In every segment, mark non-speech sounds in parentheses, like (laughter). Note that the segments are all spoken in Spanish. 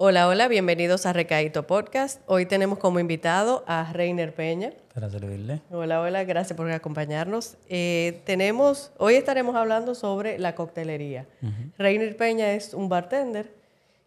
Hola, hola, bienvenidos a Recaíto Podcast. Hoy tenemos como invitado a Reiner Peña. Para servirle. Hola, hola, gracias por acompañarnos. Eh, tenemos, hoy estaremos hablando sobre la coctelería. Reiner Peña es un bartender.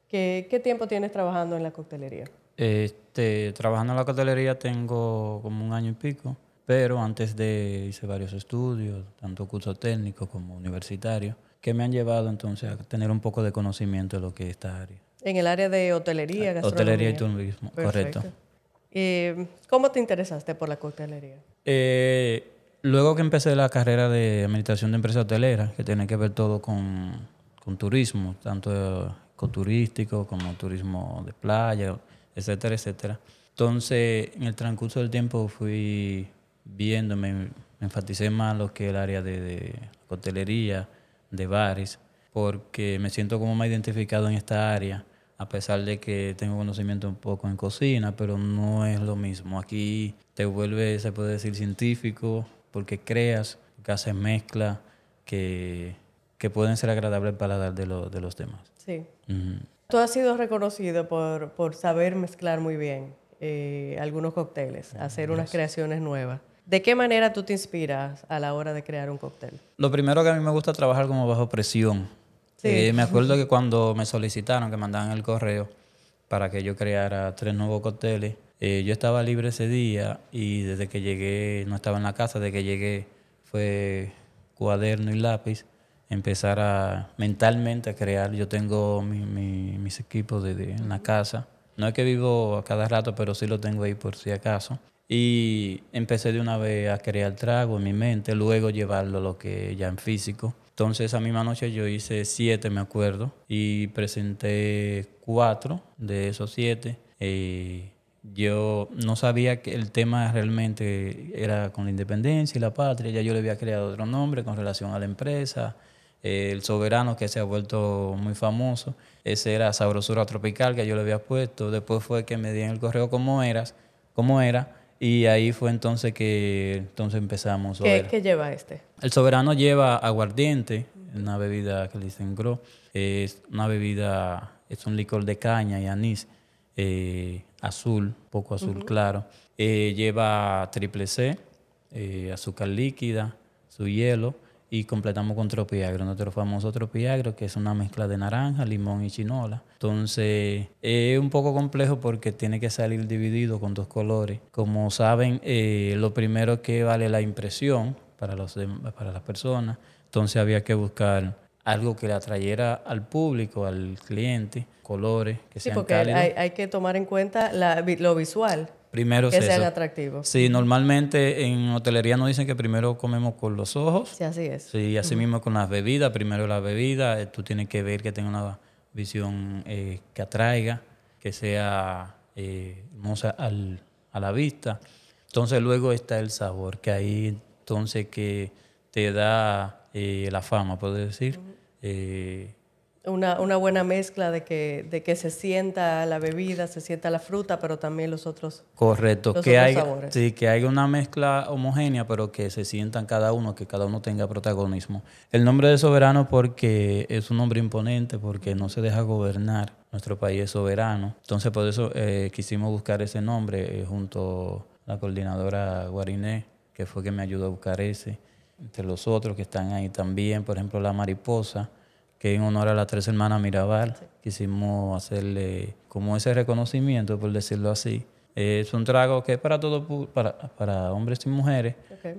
¿Qué, ¿Qué tiempo tienes trabajando en la coctelería? Este, trabajando en la coctelería tengo como un año y pico, pero antes de hice varios estudios, tanto cursos técnicos como universitarios, que me han llevado entonces a tener un poco de conocimiento de lo que es esta área. En el área de hotelería, gastronomía. Hotelería y turismo, correcto. Eh, ¿Cómo te interesaste por la coctelería? Eh, luego que empecé la carrera de administración de empresas hoteleras, que tiene que ver todo con, con turismo, tanto ecoturístico como turismo de playa, etcétera, etcétera. Entonces, en el transcurso del tiempo fui viendo, me, enfaticé más lo que es el área de, de hotelería, de bares, porque me siento como más identificado en esta área a pesar de que tengo conocimiento un poco en cocina, pero no es lo mismo. Aquí te vuelve, se puede decir, científico, porque creas, que haces mezcla que, que pueden ser agradables para paladar de, de los demás. Sí. Tú has sido reconocido por, por saber mezclar muy bien eh, algunos cócteles, hacer unas creaciones nuevas. ¿De qué manera tú te inspiras a la hora de crear un cóctel? Lo primero que a mí me gusta trabajar como bajo presión eh, me acuerdo que cuando me solicitaron, que mandaban el correo para que yo creara tres nuevos cócteles, eh, yo estaba libre ese día y desde que llegué, no estaba en la casa, desde que llegué fue cuaderno y lápiz, empezar a mentalmente a crear. Yo tengo mis equipos de, en la casa. No es que vivo a cada rato, pero sí lo tengo ahí por si acaso. Y empecé de una vez a crear trago en mi mente, luego llevarlo a lo que ya en físico. Entonces esa misma noche yo hice siete, me acuerdo, y presenté cuatro de esos siete. Eh, yo no sabía que el tema realmente era con la independencia y la patria, ya yo le había creado otro nombre con relación a la empresa, el soberano que se ha vuelto muy famoso, ese era Sabrosura Tropical que yo le había puesto, después fue que me di en el correo cómo eras, cómo era, y ahí fue entonces que entonces empezamos. A ¿Qué, ¿Qué, lleva este? El soberano lleva aguardiente, una bebida que le dicen gro. Es una bebida, es un licor de caña y anís, eh, azul, poco azul claro. Eh, lleva triple C, eh, azúcar líquida, su hielo y completamos con tropiagro, nuestro famoso tropiagro, que es una mezcla de naranja, limón y chinola. Entonces, es un poco complejo porque tiene que salir dividido con dos colores. Como saben, eh, lo primero que vale la impresión para, los, para las personas, entonces había que buscar algo que le atrayera al público, al cliente, colores que sí, porque Hay, hay, que tomar en cuenta lo visual. Primero que sean atractivos. Sí, normalmente en hotelería nos dicen que primero comemos con los ojos. Sí, así es. Sí, así mismo con las bebidas. Primero la bebida, eh, tú tienes que ver que tenga una visión eh, que atraiga, que sea eh, hermosa al, a la vista. Entonces luego está el sabor, que ahí entonces que te da la fama, puedo decir una, una, buena mezcla de que, de que se sienta la bebida, se sienta la fruta, pero también los otros Correcto, que, hay, Sí, que haya una mezcla homogénea, pero que se sientan cada uno, que cada uno tenga protagonismo. El nombre de soberano porque es un nombre imponente, porque no se deja gobernar. Nuestro país es soberano. Entonces, por eso eh, quisimos buscar ese nombre eh, junto a la coordinadora Guariné, que fue que me ayudó a buscar ese. Entre los otros que están ahí también, por ejemplo, la mariposa que en honor a las tres hermanas Mirabal quisimos hacerle como ese reconocimiento, por decirlo así. Es un trago que es para todo, para, para hombres y mujeres,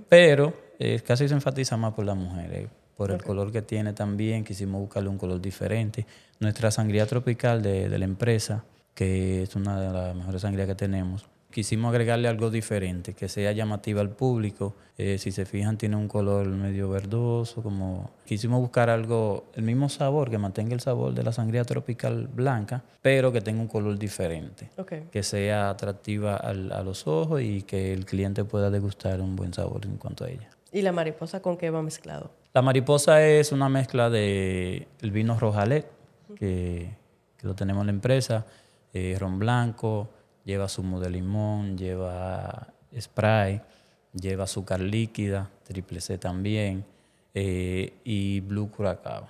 pero eh, casi se enfatiza más por las mujeres, por el color que tiene también, quisimos buscarle un color diferente. Nuestra sangría tropical de, de la empresa, que es una de las mejores sangrías que tenemos, quisimos agregarle algo diferente, que sea llamativa al público. Eh, si se fijan, tiene un color medio verdoso, como quisimos buscar algo, el mismo sabor, que mantenga el sabor de la sangría tropical blanca, pero que tenga un color diferente, que sea atractiva a los ojos y que el cliente pueda degustar un buen sabor en cuanto a ella. ¿Y la mariposa con qué va mezclado? La mariposa es una mezcla de el vino Rojalet, que, que lo tenemos en la empresa, eh, ron blanco, lleva zumo de limón, lleva spray, lleva azúcar líquida, triple C también, eh, y blue curacao.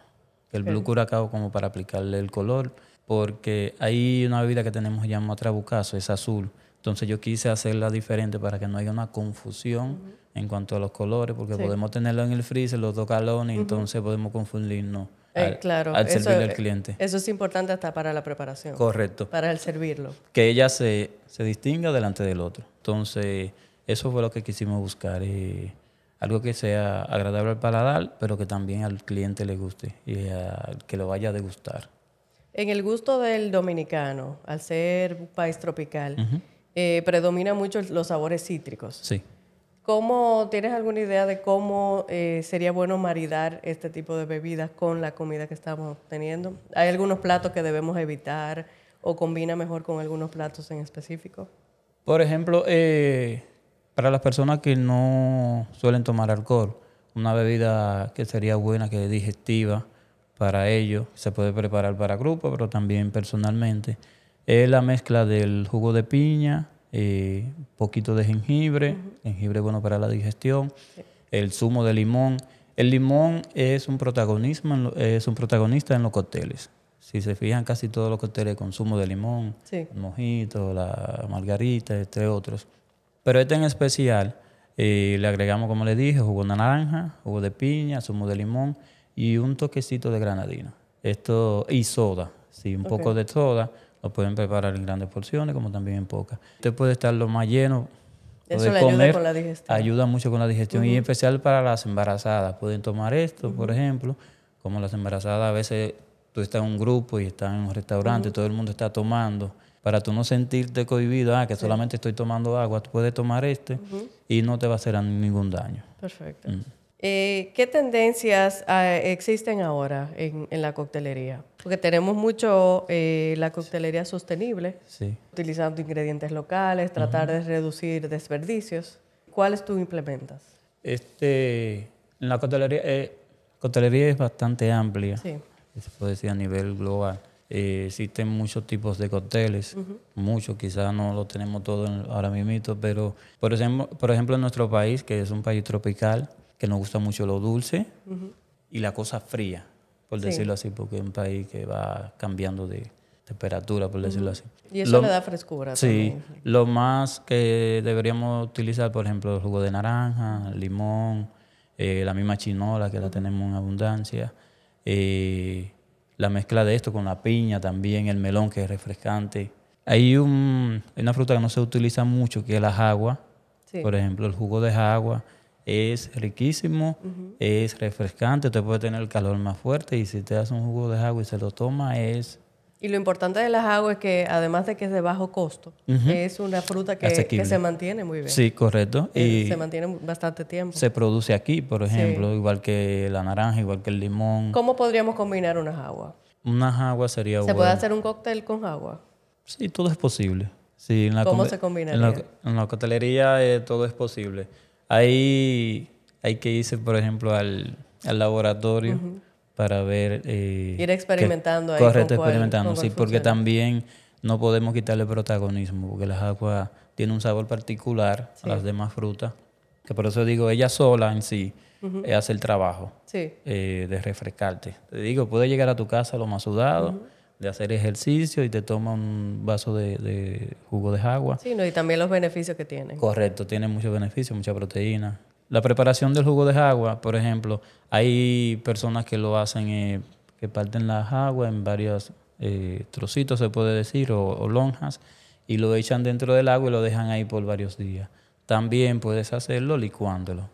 El blue curacao como para aplicarle el color, porque hay una bebida que tenemos llamada trabucazo, es azul. Entonces yo quise hacerla diferente para que no haya una confusión en cuanto a los colores, porque podemos tenerlo en el freezer, los dos galones, entonces podemos confundirnos eh, claro, al servirle al cliente. Eso es importante hasta para la preparación. Correcto. Para el servirlo. Que ella se, se distinga delante del otro. Entonces, eso fue lo que quisimos buscar. Eh, algo que sea agradable al paladar, pero que también al cliente le guste y que lo vaya a degustar. En el gusto del dominicano, al ser un país tropical, eh, predomina mucho los sabores cítricos. Sí. ¿Cómo tienes alguna idea de cómo eh, sería bueno maridar este tipo de bebidas con la comida que estamos teniendo? ¿Hay algunos platos que debemos evitar o combina mejor con algunos platos en específico? Por ejemplo, eh, para las personas que no suelen tomar alcohol, una bebida que sería buena, que es digestiva para ellos, se puede preparar para grupos, pero también personalmente, es la mezcla del jugo de piña, eh, poquito de jengibre, jengibre bueno para la digestión, el zumo de limón. El limón es un, protagonismo, es un protagonista en los cócteles. Si se fijan, casi todos los cócteles con zumo de limón, el mojito, la margarita, entre otros. Pero este en especial eh, le agregamos, como le dije, jugo de naranja, jugo de piña, zumo de limón y un toquecito de granadina. Esto, y soda, sí, un poco de soda lo pueden preparar en grandes porciones como también en pocas. Usted puede estar lo más lleno. Eso le ayuda con la digestión. Ayuda mucho con la digestión y en especial para las embarazadas. Pueden tomar esto, por ejemplo, como las embarazadas a veces tú estás en un grupo y estás en un restaurante, todo el mundo está tomando. Para tú no sentirte cohibido, ah, que solamente estoy tomando agua, tú puedes tomar este y no te va a hacer ningún daño. Perfecto. Mm. Eh, ¿Qué tendencias ah, existen ahora en, la coctelería? Porque tenemos mucho eh, la coctelería sostenible, utilizando ingredientes locales, tratar de reducir desperdicios. ¿Cuáles tú implementas? Este, la coctelería, eh, coctelería es bastante amplia, se puede decir a nivel global. existen muchos tipos de cócteles, muchos, quizás no lo tenemos todo ahora mismo, pero por ejemplo, por ejemplo en nuestro país, que es un país tropical, que nos gusta mucho lo dulce y la cosa fría, por decirlo así, porque es un país que va cambiando de temperatura, por decirlo así. Y eso le da frescura. Sí, lo más que deberíamos utilizar, por ejemplo, el jugo de naranja, limón, eh, la misma chinola que la tenemos en abundancia, eh, la mezcla de esto con la piña también, el melón que es refrescante. Hay, un, una fruta que no se utiliza mucho, que es la jagua. Por ejemplo, el jugo de jagua es riquísimo, es refrescante, te puede tener el calor más fuerte y si te das un jugo de agua y se lo toma es... Y lo importante de las aguas es que además de que es de bajo costo, es una fruta que, se mantiene muy bien. Sí, correcto. y se mantiene bastante tiempo. Se produce aquí, por ejemplo, igual que la naranja, igual que el limón. ¿Cómo podríamos combinar unas aguas? Unas aguas sería ¿Se puede hacer un cóctel con agua? Sí, todo es posible. Sí, en la ¿Cómo se combinaría? En la, en la coctelería eh, todo es posible. Ahí hay que irse, por ejemplo, al, laboratorio para ver... Eh, Ir experimentando ahí. Correcto, experimentando, sí, porque también no podemos quitarle protagonismo, porque las aguas tienen un sabor particular a las demás frutas, que por eso digo, ella sola en sí hace el trabajo eh, de refrescarte. Te digo, puedes llegar a tu casa lo más sudado, de hacer ejercicio y te toma un vaso de, jugo de agua. Sí, no, y también los beneficios que tiene. Correcto, tiene muchos beneficios, mucha proteína. La preparación del jugo de agua, por ejemplo, hay personas que lo hacen, eh, que parten las aguas en varios eh, trocitos, se puede decir, o, lonjas, y lo echan dentro del agua y lo dejan ahí por varios días. También puedes hacerlo licuándolo.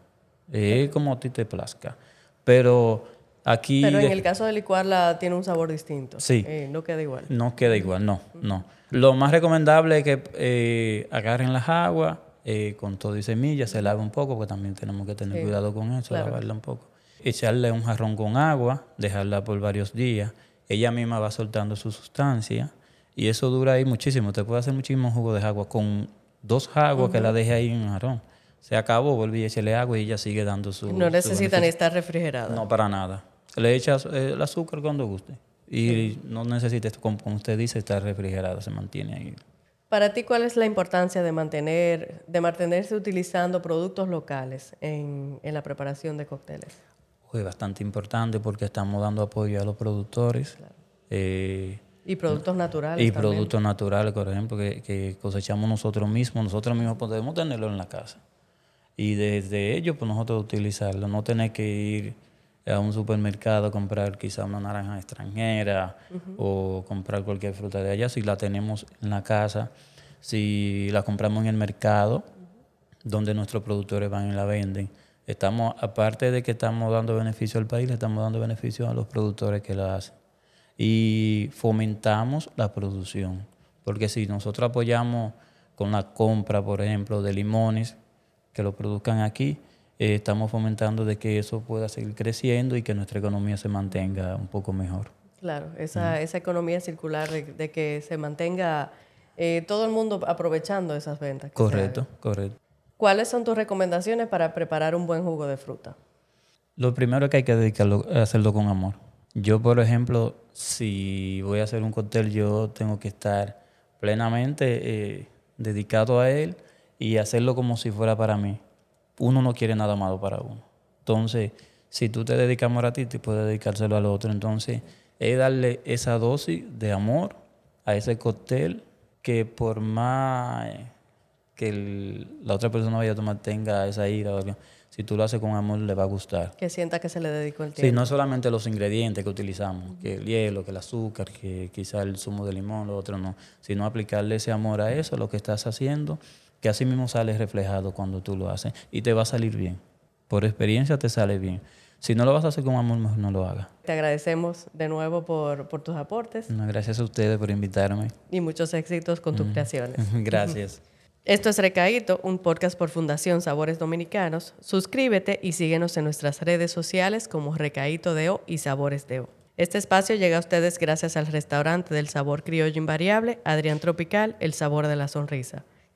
Es como a ti te plazca. Pero Aquí Pero en el caso de licuarla tiene un sabor distinto. Sí. Eh, no queda igual. No queda igual, no, no. Lo más recomendable es que eh, agarren las aguas eh, con todo y semillas, se lave un poco, porque también tenemos que tener cuidado con eso, lavarla un poco. Echarle un jarrón con agua, dejarla por varios días. Ella misma va soltando su sustancia y eso dura ahí muchísimo. Te puede hacer muchísimo jugo de agua con dos aguas que la deje ahí en un jarrón. Se acabó, vuelve y échale agua y ella sigue dando su. No necesita ni estar refrigerada. No, para nada. Le echas eh, el azúcar cuando guste. Y no necesita, como usted dice, estar refrigerada, se mantiene ahí. Para ti, ¿cuál es la importancia de mantener, de mantenerse utilizando productos locales en, en la preparación de cócteles? Es bastante importante porque estamos dando apoyo a los productores. Eh, y productos naturales. Y productos naturales, por ejemplo, que, que, cosechamos nosotros mismos. Nosotros mismos podemos tenerlo en la casa. Y desde ello, pues nosotros utilizarlo. No tener que ir a un supermercado comprar quizá una naranja extranjera o comprar cualquier fruta de allá. Si la tenemos en la casa, si la compramos en el mercado, donde nuestros productores van y la venden estamos, aparte de que estamos dando beneficio al país, le estamos dando beneficio a los productores que la hacen. Y fomentamos la producción. Porque si nosotros apoyamos con la compra, por ejemplo, de limones que lo produzcan aquí, eh, estamos fomentando de que eso pueda seguir creciendo y que nuestra economía se mantenga un poco mejor. Claro, esa, esa economía circular de, que se mantenga eh, todo el mundo aprovechando esas ventas. Correcto, correcto. ¿Cuáles son tus recomendaciones para preparar un buen jugo de fruta? Lo primero es que hay que dedicarlo a hacerlo con amor. Yo, por ejemplo, si voy a hacer un cóctel, yo tengo que estar plenamente eh, dedicado a él y hacerlo como si fuera para mí. Uno no quiere nada malo para uno. Entonces, si tú te dedicas amor a ti, te puedes dedicárselo al otro. Entonces, es darle esa dosis de amor a ese cóctel que por más que la otra persona vaya a tomar tenga esa ira. Si tú lo haces con amor, le va a gustar. Que sienta que se le dedicó el tiempo. Sí, no solamente los ingredientes que utilizamos, que el hielo, que el azúcar, que quizá el zumo de limón, lo otro no, sino aplicarle ese amor a eso, lo que estás haciendo, que así mismo sale reflejado cuando tú lo haces y te va a salir bien. Por experiencia te sale bien. Si no lo vas a hacer con amor, mejor no lo hagas. Te agradecemos de nuevo por, por tus aportes. gracias a ustedes por invitarme. Y muchos éxitos con tus creaciones. (laughs) gracias. (laughs) Esto es Recaíto, un podcast por Fundación Sabores Dominicanos. Suscríbete y síguenos en nuestras redes sociales como Recaíto Deo y Sabores Deo. Este espacio llega a ustedes gracias al restaurante del sabor criollo invariable, Adrián Tropical, el sabor de la sonrisa.